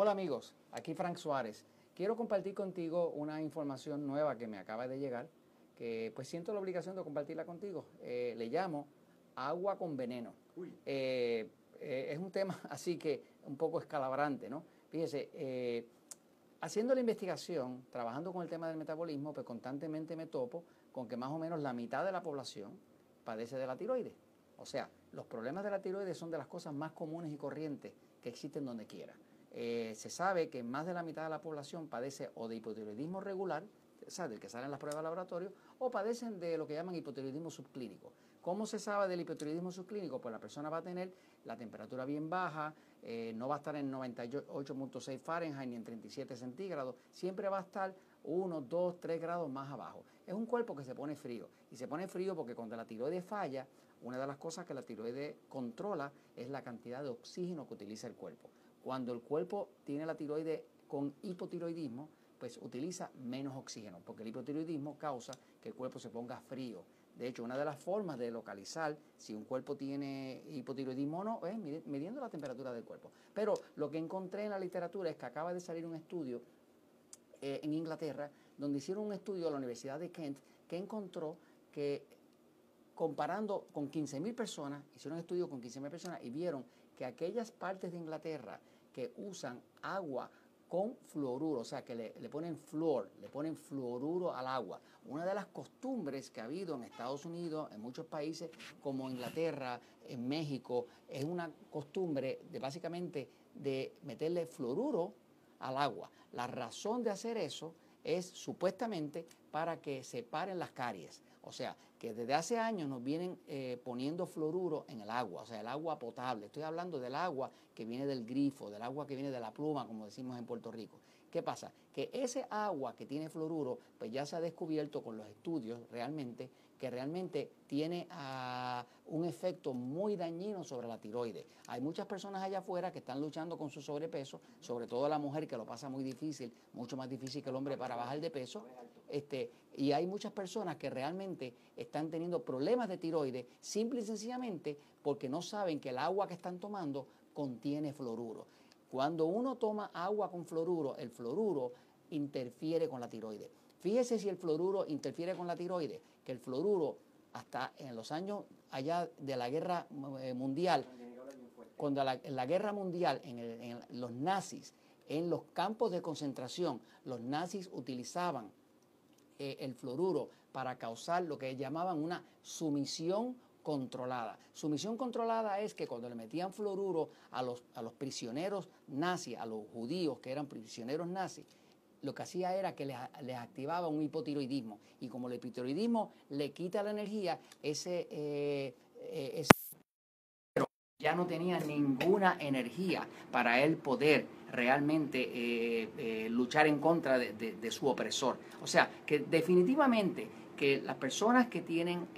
Hola amigos, aquí Frank Suárez. Quiero compartir contigo una información nueva que me acaba de llegar, que pues siento la obligación de compartirla contigo. Eh, le llamo agua con veneno. Eh, eh, es un tema así que un poco escalabrante, ¿no? Fíjese, haciendo la investigación, trabajando con el tema del metabolismo, pues constantemente me topo con que más o menos la mitad de la población padece de la tiroides. O sea, los problemas de la tiroides son de las cosas más comunes y corrientes que existen donde quiera. Eh, se sabe que más de la mitad de la población padece o de hipotiroidismo regular, o sea, del que salen las pruebas de laboratorio, o padecen de lo que llaman hipotiroidismo subclínico. ¿Cómo se sabe del hipotiroidismo subclínico? Pues la persona va a tener la temperatura bien baja, eh, no va a estar en 98.6 Fahrenheit ni en 37 centígrados, siempre va a estar 1, 2, 3 grados más abajo. Es un cuerpo que se pone frío y se pone frío porque cuando la tiroides falla, una de las cosas que la tiroides controla es la cantidad de oxígeno que utiliza el cuerpo. Cuando el cuerpo tiene la tiroides con hipotiroidismo, pues utiliza menos oxígeno, porque el hipotiroidismo causa que el cuerpo se ponga frío. De hecho, una de las formas de localizar si un cuerpo tiene hipotiroidismo o no es midiendo la temperatura del cuerpo. Pero lo que encontré en la literatura es que acaba de salir un estudio eh, en Inglaterra, donde hicieron un estudio a la Universidad de Kent que encontró que comparando con 15.000 personas, hicieron un estudio con 15.000 personas y vieron que aquellas partes de Inglaterra que usan agua con fluoruro, o sea, que le, ponen flúor, le ponen fluoruro al agua. Una de las costumbres que ha habido en Estados Unidos, en muchos países como Inglaterra, en México, es una costumbre de básicamente de meterle fluoruro al agua. La razón de hacer eso es supuestamente para que se paren las caries. O sea, que desde hace años nos vienen eh, poniendo fluoruro en el agua, o sea, el agua potable. Estoy hablando del agua que viene del grifo, del agua que viene de la pluma, como decimos en Puerto Rico. ¿Qué pasa? Que ese agua que tiene fluoruro, pues ya se ha descubierto con los estudios realmente que realmente tiene ah, un efecto muy dañino sobre la tiroides. Hay muchas personas allá afuera que están luchando con su sobrepeso, sobre todo la mujer que lo pasa muy difícil, mucho más difícil que el hombre para bajar de peso. Este, y hay muchas personas que realmente están teniendo problemas de tiroides simple y sencillamente porque no saben que el agua que están tomando contiene fluoruro. Cuando uno toma agua con fluoruro, el fluoruro interfiere con la tiroides. Fíjese si el fluoruro interfiere con la tiroides, que el fluoruro hasta en los años allá de la guerra eh, mundial, cuando la, en la guerra mundial, en, los nazis, en los campos de concentración, los nazis utilizaban eh, el fluoruro para causar lo que llamaban una sumisión controlada. Sumisión controlada es que cuando le metían fluoruro a los, a los prisioneros nazis, a los judíos que eran prisioneros nazis, lo que hacía era que les, activaba un hipotiroidismo. Y como el hipotiroidismo le quita la energía, ese, eh, eh, ya no tenía ninguna energía para él poder realmente eh, luchar en contra de, su opresor. O sea, que definitivamente que las personas que tienen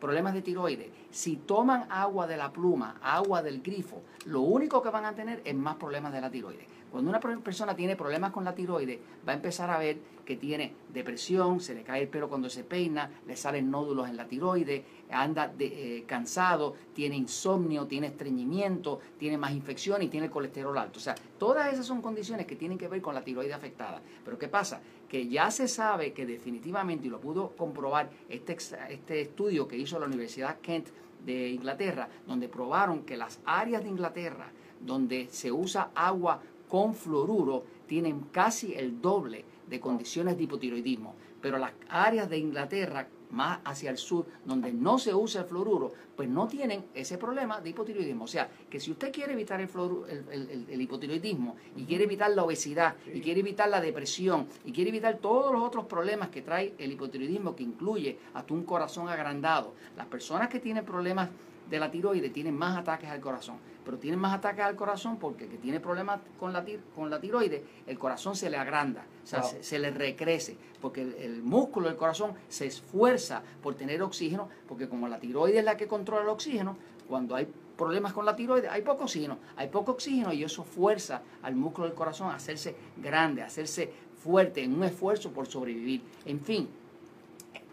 problemas de tiroides, si toman agua de la pluma, agua del grifo, lo único que van a tener es más problemas de la tiroides. Cuando una persona tiene problemas con la tiroides, va a empezar a ver que tiene depresión, se le cae el pelo cuando se peina, le salen nódulos en la tiroides, anda eh, cansado, tiene insomnio, tiene estreñimiento, tiene más infección y tiene el colesterol alto. O sea, todas esas son condiciones que tienen que ver con la tiroides afectada. Pero ¿qué pasa? Que ya se sabe que definitivamente, y lo pudo comprobar este, este estudio que hizo la Universidad Kent de Inglaterra, donde probaron que las áreas de Inglaterra donde se usa agua con fluoruro tienen casi el doble de condiciones de hipotiroidismo. Pero las áreas de Inglaterra, más hacia el sur, donde no se usa el fluoruro, pues no tienen ese problema de hipotiroidismo. O sea, que si usted quiere evitar el, el, hipotiroidismo y quiere evitar la obesidad y quiere evitar la depresión y quiere evitar todos los otros problemas que trae el hipotiroidismo, que incluye hasta un corazón agrandado, las personas que tienen problemas de la tiroides tienen más ataques al corazón. Pero tienen más ataques al corazón porque el que tiene problemas con la, con la tiroides, el corazón se le agranda, o sea, se, le recrece, porque el, músculo del corazón se esfuerza por tener oxígeno, porque como la tiroides es la que controla el oxígeno, cuando hay problemas con la tiroides, hay poco oxígeno, hay poco oxígeno y eso fuerza al músculo del corazón a hacerse grande, a hacerse fuerte en un esfuerzo por sobrevivir. En fin,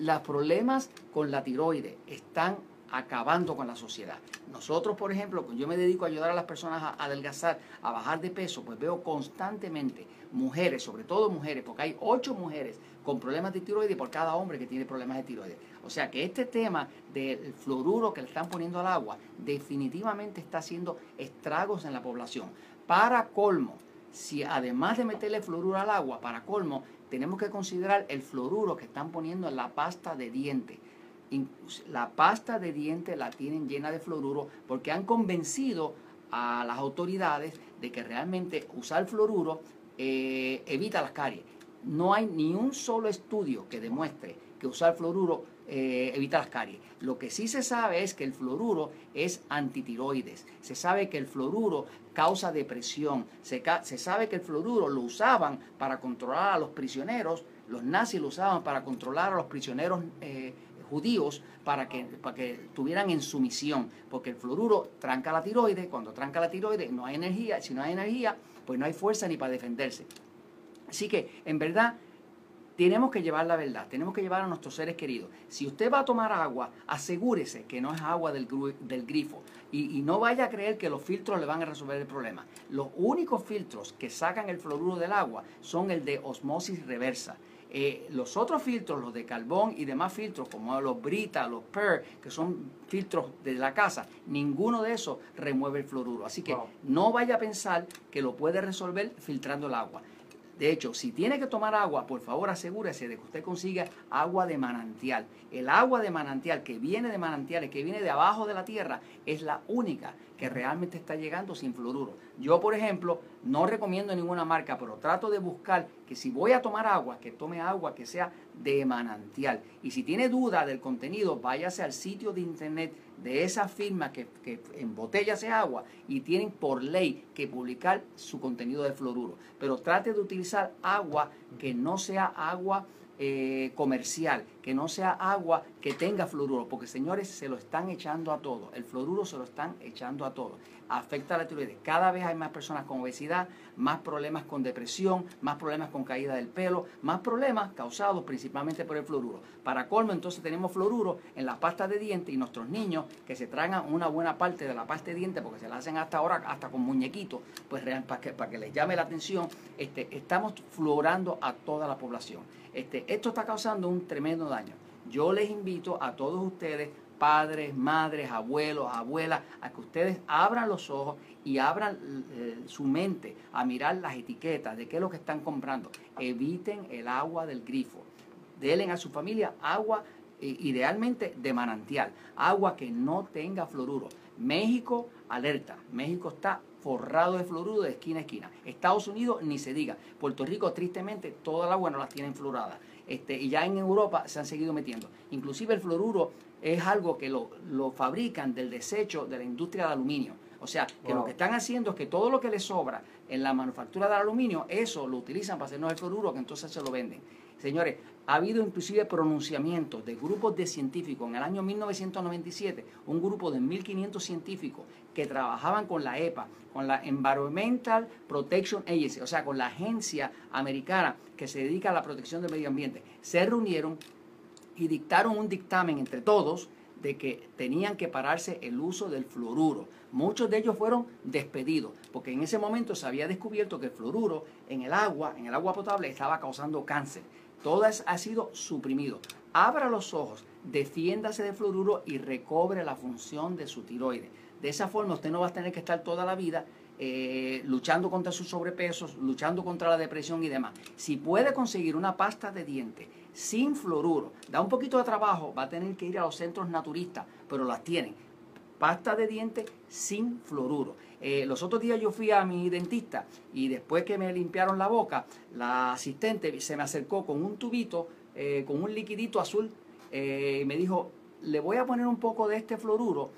los problemas con la tiroides están acabando con la sociedad. Nosotros, por ejemplo, yo me dedico a ayudar a las personas a adelgazar, a bajar de peso, pues veo constantemente mujeres, sobre todo mujeres, porque hay ocho mujeres con problemas de tiroides por cada hombre que tiene problemas de tiroides. O sea que este tema del fluoruro que le están poniendo al agua definitivamente está haciendo estragos en la población. Para colmo, si además de meterle fluoruro al agua, para colmo, tenemos que considerar el fluoruro que están poniendo en la pasta de diente. La pasta de diente la tienen llena de fluoruro porque han convencido a las autoridades de que realmente usar fluoruro eh, evita las caries. No hay ni un solo estudio que demuestre que usar fluoruro eh, evita las caries. Lo que sí se sabe es que el fluoruro es antitiroides. Se sabe que el fluoruro causa depresión. Se, sabe que el fluoruro lo usaban para controlar a los prisioneros. Los nazis lo usaban para controlar a los prisioneros eh, judíos para que, para que tuvieran en sumisión. Porque el fluoruro tranca la tiroides. Cuando tranca la tiroides no hay energía. Si no hay energía, pues no hay fuerza ni para defenderse. Así que, en verdad, tenemos que llevar la verdad, tenemos que llevar a nuestros seres queridos. Si usted va a tomar agua, asegúrese que no es agua del, del grifo y, no vaya a creer que los filtros le van a resolver el problema. Los únicos filtros que sacan el fluoruro del agua son el de osmosis reversa. Eh, los otros filtros, los de carbón y demás filtros, como los Brita, los PER, que son filtros de la casa, ninguno de esos remueve el fluoruro. Así que no vaya a pensar que lo puede resolver filtrando el agua. De hecho, si tiene que tomar agua, por favor asegúrese de que usted consiga agua de manantial. El agua de manantial que viene de manantiales, que viene de abajo de la tierra, es la única que realmente está llegando sin fluoruro. Yo, por ejemplo, no recomiendo ninguna marca, pero trato de buscar que si voy a tomar agua, que tome agua que sea de manantial. Y si tiene duda del contenido, váyase al sitio de internet de esa firma que, que embotella ese agua y tienen por ley que publicar su contenido de fluoruro. Pero trate de utilizar agua que no sea agua eh, comercial, que no sea agua que tenga fluoruro, porque señores se lo están echando a todo, el fluoruro se lo están echando a todo, afecta a la tiroides. Cada vez hay más personas con obesidad, más problemas con depresión, más problemas con caída del pelo, más problemas causados principalmente por el fluoruro. Para colmo entonces tenemos fluoruro en la pasta de dientes y nuestros niños que se tragan una buena parte de la pasta de dientes porque se la hacen hasta ahora hasta con muñequitos, pues para que, para que les llame la atención, este, estamos fluorando a toda la población. Este, esto está causando un tremendo daño. Yo les invito a todos ustedes, padres, madres, abuelos, abuelas, a que ustedes abran los ojos y abran eh, su mente a mirar las etiquetas de qué es lo que están comprando. Eviten el agua del grifo. Denle a su familia agua eh, idealmente de manantial, agua que no tenga fluoruro. México, alerta, México está forrado de fluoruro de esquina a esquina. Estados Unidos ni se diga. Puerto Rico, tristemente, toda el agua no las tienen fluorada. Este, y ya en Europa se han seguido metiendo. Inclusive el fluoruro es algo que lo, fabrican del desecho de la industria del aluminio. O sea, que lo que están haciendo es que todo lo que les sobra en la manufactura del aluminio, eso lo utilizan para hacernos el fluoruro, que entonces se lo venden. Señores, ha habido inclusive pronunciamientos de grupos de científicos. En el año 1997, un grupo de 1.500 científicos que trabajaban con la EPA, con la Environmental Protection Agency, o sea, con la agencia americana que se dedica a la protección del medio ambiente, se reunieron y dictaron un dictamen entre todos de que tenían que pararse el uso del fluoruro. Muchos de ellos fueron despedidos, porque en ese momento se había descubierto que el fluoruro en el agua, en el agua potable, estaba causando cáncer. Todo ha sido suprimido. Abra los ojos, defiéndase de fluoruro y recobre la función de su tiroides. De esa forma usted no va a tener que estar toda la vida eh, luchando contra sus sobrepesos, luchando contra la depresión y demás. Si puede conseguir una pasta de dientes sin fluoruro, da un poquito de trabajo, va a tener que ir a los centros naturistas, pero las tienen. Pasta de dientes sin fluoruro. Eh, los otros días yo fui a mi dentista y después que me limpiaron la boca, la asistente se me acercó con un tubito, eh, con un liquidito azul, eh, y me dijo, le voy a poner un poco de este fluoruro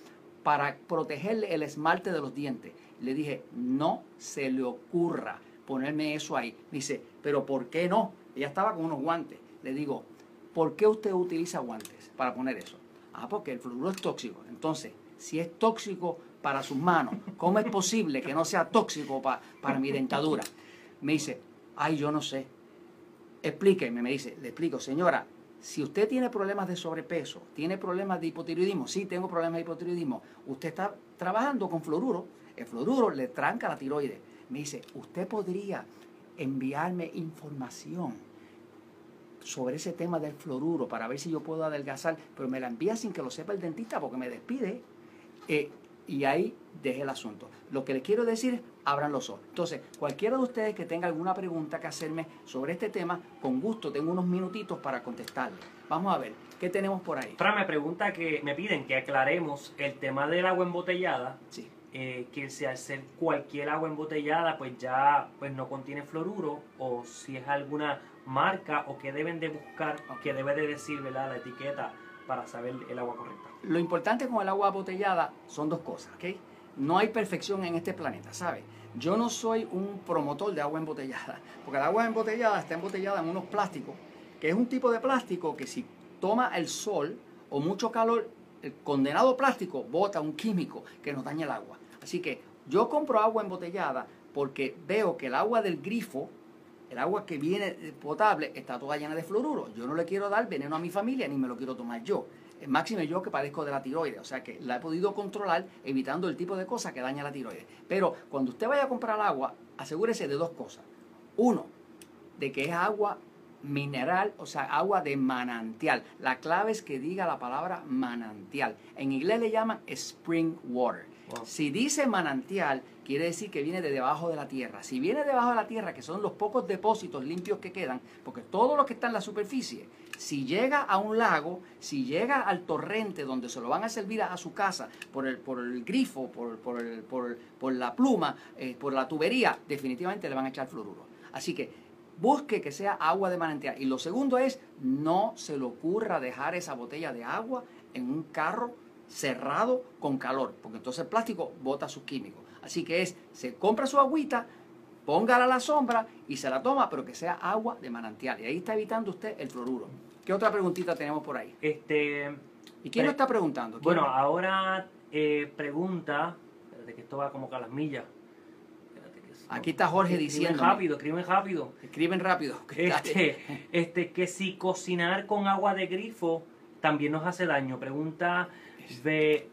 para protegerle el esmalte de los dientes. Le dije, no se le ocurra ponerme eso ahí. Dice, pero ¿por qué no? Ella estaba con unos guantes. Le digo, ¿por qué usted utiliza guantes para poner eso? Ah, porque el fluoruro es tóxico. Entonces, si es tóxico para sus manos, ¿cómo es posible que no sea tóxico para mi dentadura? Me dice, ay, yo no sé. Explíqueme, me dice, le explico, señora, si usted tiene problemas de sobrepeso, tiene problemas de hipotiroidismo, sí tengo problemas de hipotiroidismo, usted está trabajando con fluoruro, el fluoruro le tranca la tiroides. Me dice, usted podría enviarme información sobre ese tema del fluoruro para ver si yo puedo adelgazar, pero me la envía sin que lo sepa el dentista porque me despide. Eh, y ahí deje el asunto. Lo que les quiero decir es, abran los ojos. Entonces, cualquiera de ustedes que tenga alguna pregunta que hacerme sobre este tema, con gusto tengo unos minutitos para contestarle. Vamos a ver, ¿qué tenemos por ahí? Fran, me pregunta que me piden que aclaremos el tema del agua embotellada. Sí. Eh, que si hacer cualquier agua embotellada pues ya pues no contiene fluoruro o si es alguna marca o que deben de buscar, que debe de decir ¿verdad? la etiqueta para saber el agua correcta. Lo importante con el agua embotellada son dos cosas, ¿ok? No hay perfección en este planeta, ¿sabe? Yo no soy un promotor de agua embotellada, porque el agua embotellada está embotellada en unos plásticos, que es un tipo de plástico que si toma el sol o mucho calor, el condenado plástico bota un químico que nos daña el agua. Así que yo compro agua embotellada porque veo que el agua del grifo, el agua que viene potable, está toda llena de fluoruro. Yo no le quiero dar veneno a mi familia ni me lo quiero tomar yo. Máxime yo que padezco de la tiroides, o sea que la he podido controlar evitando el tipo de cosas que daña la tiroides. Pero cuando usted vaya a comprar agua, asegúrese de dos cosas. Uno, de que es agua mineral, o sea, agua de manantial. La clave es que diga la palabra manantial. En inglés le llaman spring water. Si dice manantial, quiere decir que viene de debajo de la tierra. Si viene debajo de la tierra, que son los pocos depósitos limpios que quedan, porque todo lo que está en la superficie, si llega a un lago, si llega al torrente donde se lo van a servir a, su casa por el, por el grifo, por, por, la pluma, eh, por la tubería, definitivamente le van a echar fluoruro. Así que busque que sea agua de manantial. Y lo segundo es, no se le ocurra dejar esa botella de agua en un carro cerrado con calor, porque entonces el plástico bota sus químicos. Así que es, se compra su agüita, póngala a la sombra y se la toma, pero que sea agua de manantial. Y ahí está evitando usted el fluoruro. ¿Qué otra preguntita tenemos por ahí? Este, ¿Y quién lo está preguntando? Bueno, ahora eh, pregunta, espérate que esto va como que a las millas. Aquí está Jorge diciendo. Escriben rápido, escriben rápido. Escriben rápido. Este, este, que si cocinar con agua de grifo también nos hace daño. Pregunta Ve,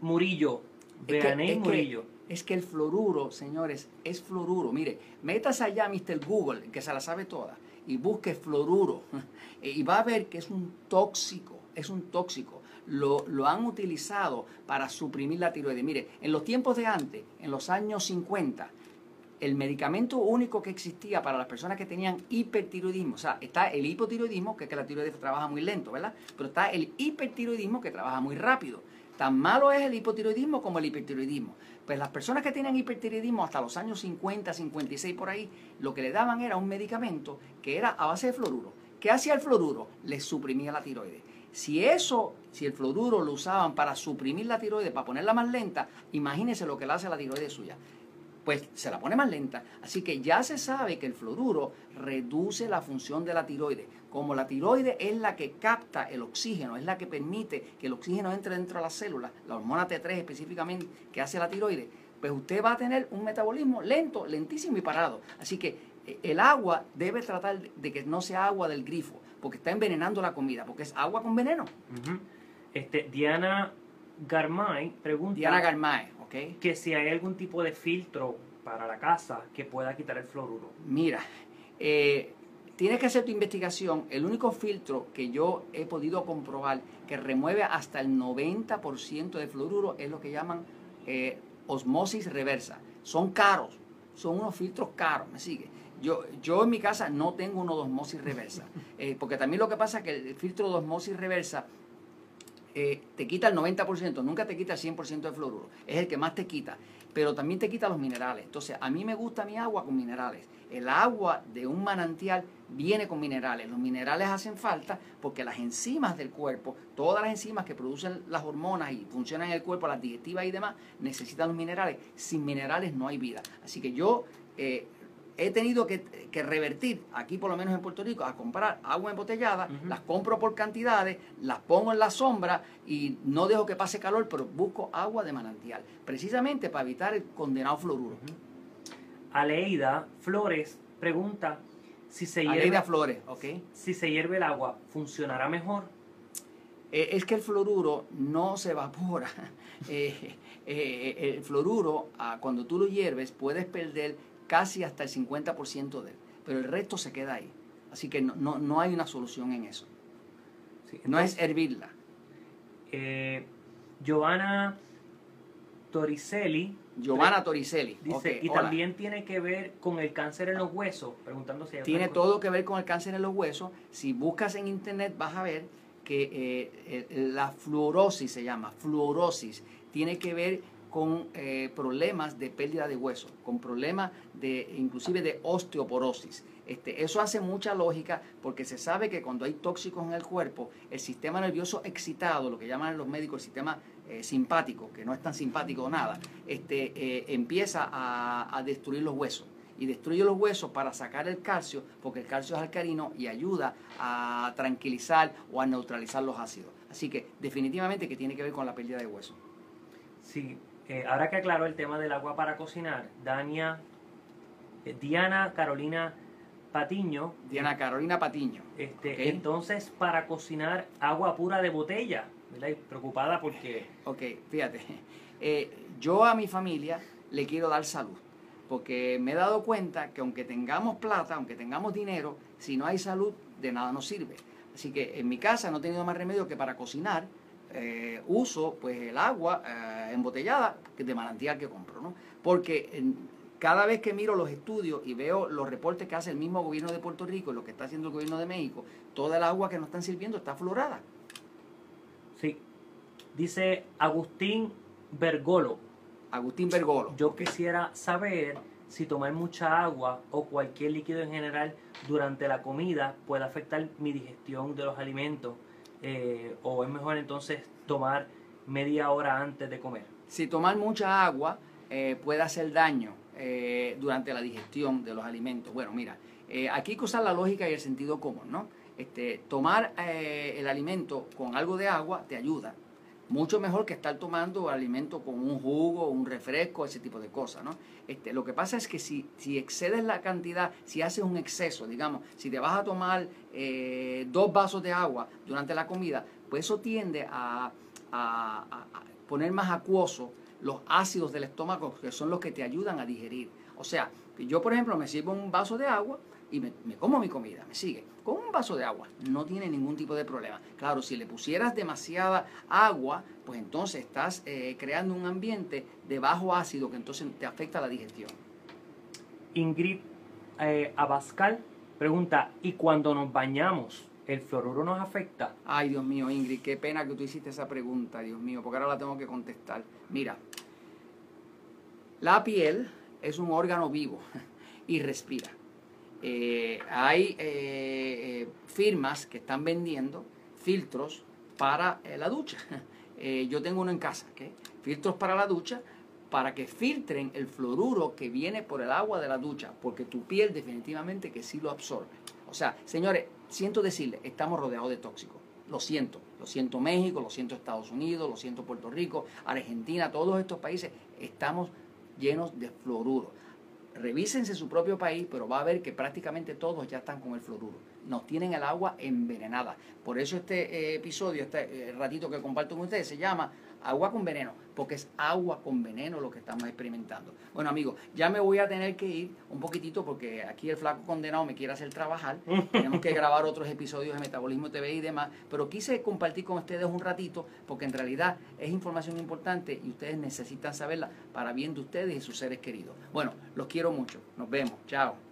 Murillo. Veaney Murillo. Es que el fluoruro, señores, es fluoruro. Mire, metas allá Mr. Google, que se la sabe toda, y busque fluoruro. y va a ver que es un tóxico, es un tóxico. Lo, lo, han utilizado para suprimir la tiroides. Mire, en los tiempos de antes, en los años 50, el medicamento único que existía para las personas que tenían hipertiroidismo, o sea, está el hipotiroidismo, que es que la tiroides trabaja muy lento, ¿verdad? Pero está el hipertiroidismo que trabaja muy rápido. Tan malo es el hipotiroidismo como el hipertiroidismo. Pues las personas que tenían hipertiroidismo hasta los años 50, 56 por ahí, lo que le daban era un medicamento que era a base de fluoruro. ¿Qué hacía el fluoruro? Les suprimía la tiroides. Si eso, si el fluoruro lo usaban para suprimir la tiroides, para ponerla más lenta, imagínense lo que le hace la tiroides suya pues se la pone más lenta. Así que ya se sabe que el fluoruro reduce la función de la tiroides. Como la tiroides es la que capta el oxígeno, es la que permite que el oxígeno entre dentro de las células, la hormona T3 específicamente que hace la tiroides, pues usted va a tener un metabolismo lento, lentísimo y parado. Así que eh, el agua debe tratar de que no sea agua del grifo, porque está envenenando la comida, porque es agua con veneno. este, Diana Garmay pregunta. Diana Garmay que si hay algún tipo de filtro para la casa que pueda quitar el fluoruro. Mira, eh, tienes que hacer tu investigación. El único filtro que yo he podido comprobar que remueve hasta el 90% de fluoruro es lo que llaman eh, osmosis reversa. Son caros, son unos filtros caros, ¿me sigue? Yo, yo en mi casa no tengo uno de osmosis reversa, eh, porque también lo que pasa es que el filtro de osmosis reversa eh, te quita el 90%, nunca te quita el 100% de fluoruro, es el que más te quita, pero también te quita los minerales. Entonces, a mí me gusta mi agua con minerales. El agua de un manantial viene con minerales. Los minerales hacen falta porque las enzimas del cuerpo, todas las enzimas que producen las hormonas y funcionan en el cuerpo, las digestivas y demás, necesitan los minerales. Sin minerales no hay vida. Así que yo eh, he tenido que, revertir, aquí por lo menos en Puerto Rico, a comprar agua embotellada, las compro por cantidades, las pongo en la sombra y no dejo que pase calor, pero busco agua de manantial, precisamente para evitar el condenado fluoruro. Aleida Flores pregunta Si se Aleida hierve, Flores, ¿ok? si se hierve el agua, ¿funcionará mejor? Eh, es que el fluoruro no se evapora. Eh, eh, el fluoruro, ah, cuando tú lo hierves, puedes perder casi hasta el 50% de él, pero el resto se queda ahí. Así que no, no, no hay una solución en eso. Sí, No es hervirla. Eh, Giovanna Toricelli Giovanna Toricelli. dice, y hola. también tiene que ver con el cáncer en los huesos, otra Tiene cosa. todo que ver con el cáncer en los huesos. Si buscas en internet vas a ver que eh, eh, la fluorosis se llama, fluorosis, tiene que ver con eh, problemas de pérdida de hueso, con problemas de inclusive de osteoporosis. Este, eso hace mucha lógica porque se sabe que cuando hay tóxicos en el cuerpo, el sistema nervioso excitado, lo que llaman los médicos el sistema eh, simpático, que no es tan simpático nada, este, eh, empieza a, a destruir los huesos y destruye los huesos para sacar el calcio, porque el calcio es alcalino y ayuda a tranquilizar o a neutralizar los ácidos. Así que definitivamente que tiene que ver con la pérdida de hueso. Sí, eh, ahora que aclaró el tema del agua para cocinar, Dania, eh, Diana Carolina Patiño, Diana Carolina Patiño. este, entonces para cocinar agua pura de botella, ¿verdad? Y preocupada porque Ok, fíjate, eh, yo a mi familia le quiero dar salud, porque me he dado cuenta que aunque tengamos plata, aunque tengamos dinero, si no hay salud, de nada nos sirve. Así que en mi casa no he tenido más remedio que para cocinar eh, uso pues el agua eh, embotellada de manantial que compro, ¿no? Porque cada vez que miro los estudios y veo los reportes que hace el mismo gobierno de Puerto Rico y lo que está haciendo el gobierno de México, toda el agua que nos están sirviendo está fluorada. Sí. Dice Agustín Bergolo. Agustín Bergolo. Yo quisiera saber si tomar mucha agua o cualquier líquido en general durante la comida puede afectar mi digestión de los alimentos eh, o es mejor entonces tomar media hora antes de comer. Si tomar mucha agua eh, puede hacer daño eh, durante la digestión de los alimentos. Bueno, mira, eh, aquí hay la lógica y el sentido común, ¿no? Este, tomar eh, el alimento con algo de agua te ayuda. Mucho mejor que estar tomando alimento con un jugo, un refresco, ese tipo de cosas, ¿no? Este, lo que pasa es que si, si excedes la cantidad, si haces un exceso, digamos, si te vas a tomar eh, dos vasos de agua durante la comida, pues eso tiende a, a- poner más acuoso los ácidos del estómago, que son los que te ayudan a digerir. O sea, yo, por ejemplo, me sirvo un vaso de agua y me como mi comida, me sigue. Con un vaso de agua no tiene ningún tipo de problema. Claro, si le pusieras demasiada agua, pues entonces estás eh, creando un ambiente de bajo ácido que entonces te afecta la digestión. Ingrid eh, Abascal pregunta, ¿y cuando nos bañamos, el fluoruro nos afecta? Ay, Dios mío, Ingrid, qué pena que tú hiciste esa pregunta, Dios mío, porque ahora la tengo que contestar. Mira, la piel es un órgano vivo y respira. Eh, hay eh, eh, firmas que están vendiendo filtros para la ducha. Yo tengo uno en casa, ¿ok? filtros para la ducha para que filtren el fluoruro que viene por el agua de la ducha, porque tu piel definitivamente que sí lo absorbe. O sea, señores, siento decirles, estamos rodeados de tóxicos. Lo siento, lo siento México, lo siento Estados Unidos, lo siento Puerto Rico, Argentina, todos estos países estamos llenos de fluoruro. Revísense su propio país, pero va a ver que prácticamente todos ya están con el fluoruro. Nos tienen el agua envenenada. Por eso este eh, episodio, este eh, ratito que comparto con ustedes, se llama Agua con veneno, porque es agua con veneno lo que estamos experimentando. Bueno, amigos, ya me voy a tener que ir un poquitito porque aquí el flaco condenado me quiere hacer trabajar. Tenemos que grabar otros episodios de Metabolismo TV y demás, pero quise compartir con ustedes un ratito porque en realidad es información importante y ustedes necesitan saberla para bien de ustedes y sus seres queridos. Bueno, los quiero mucho. Nos vemos. Chao.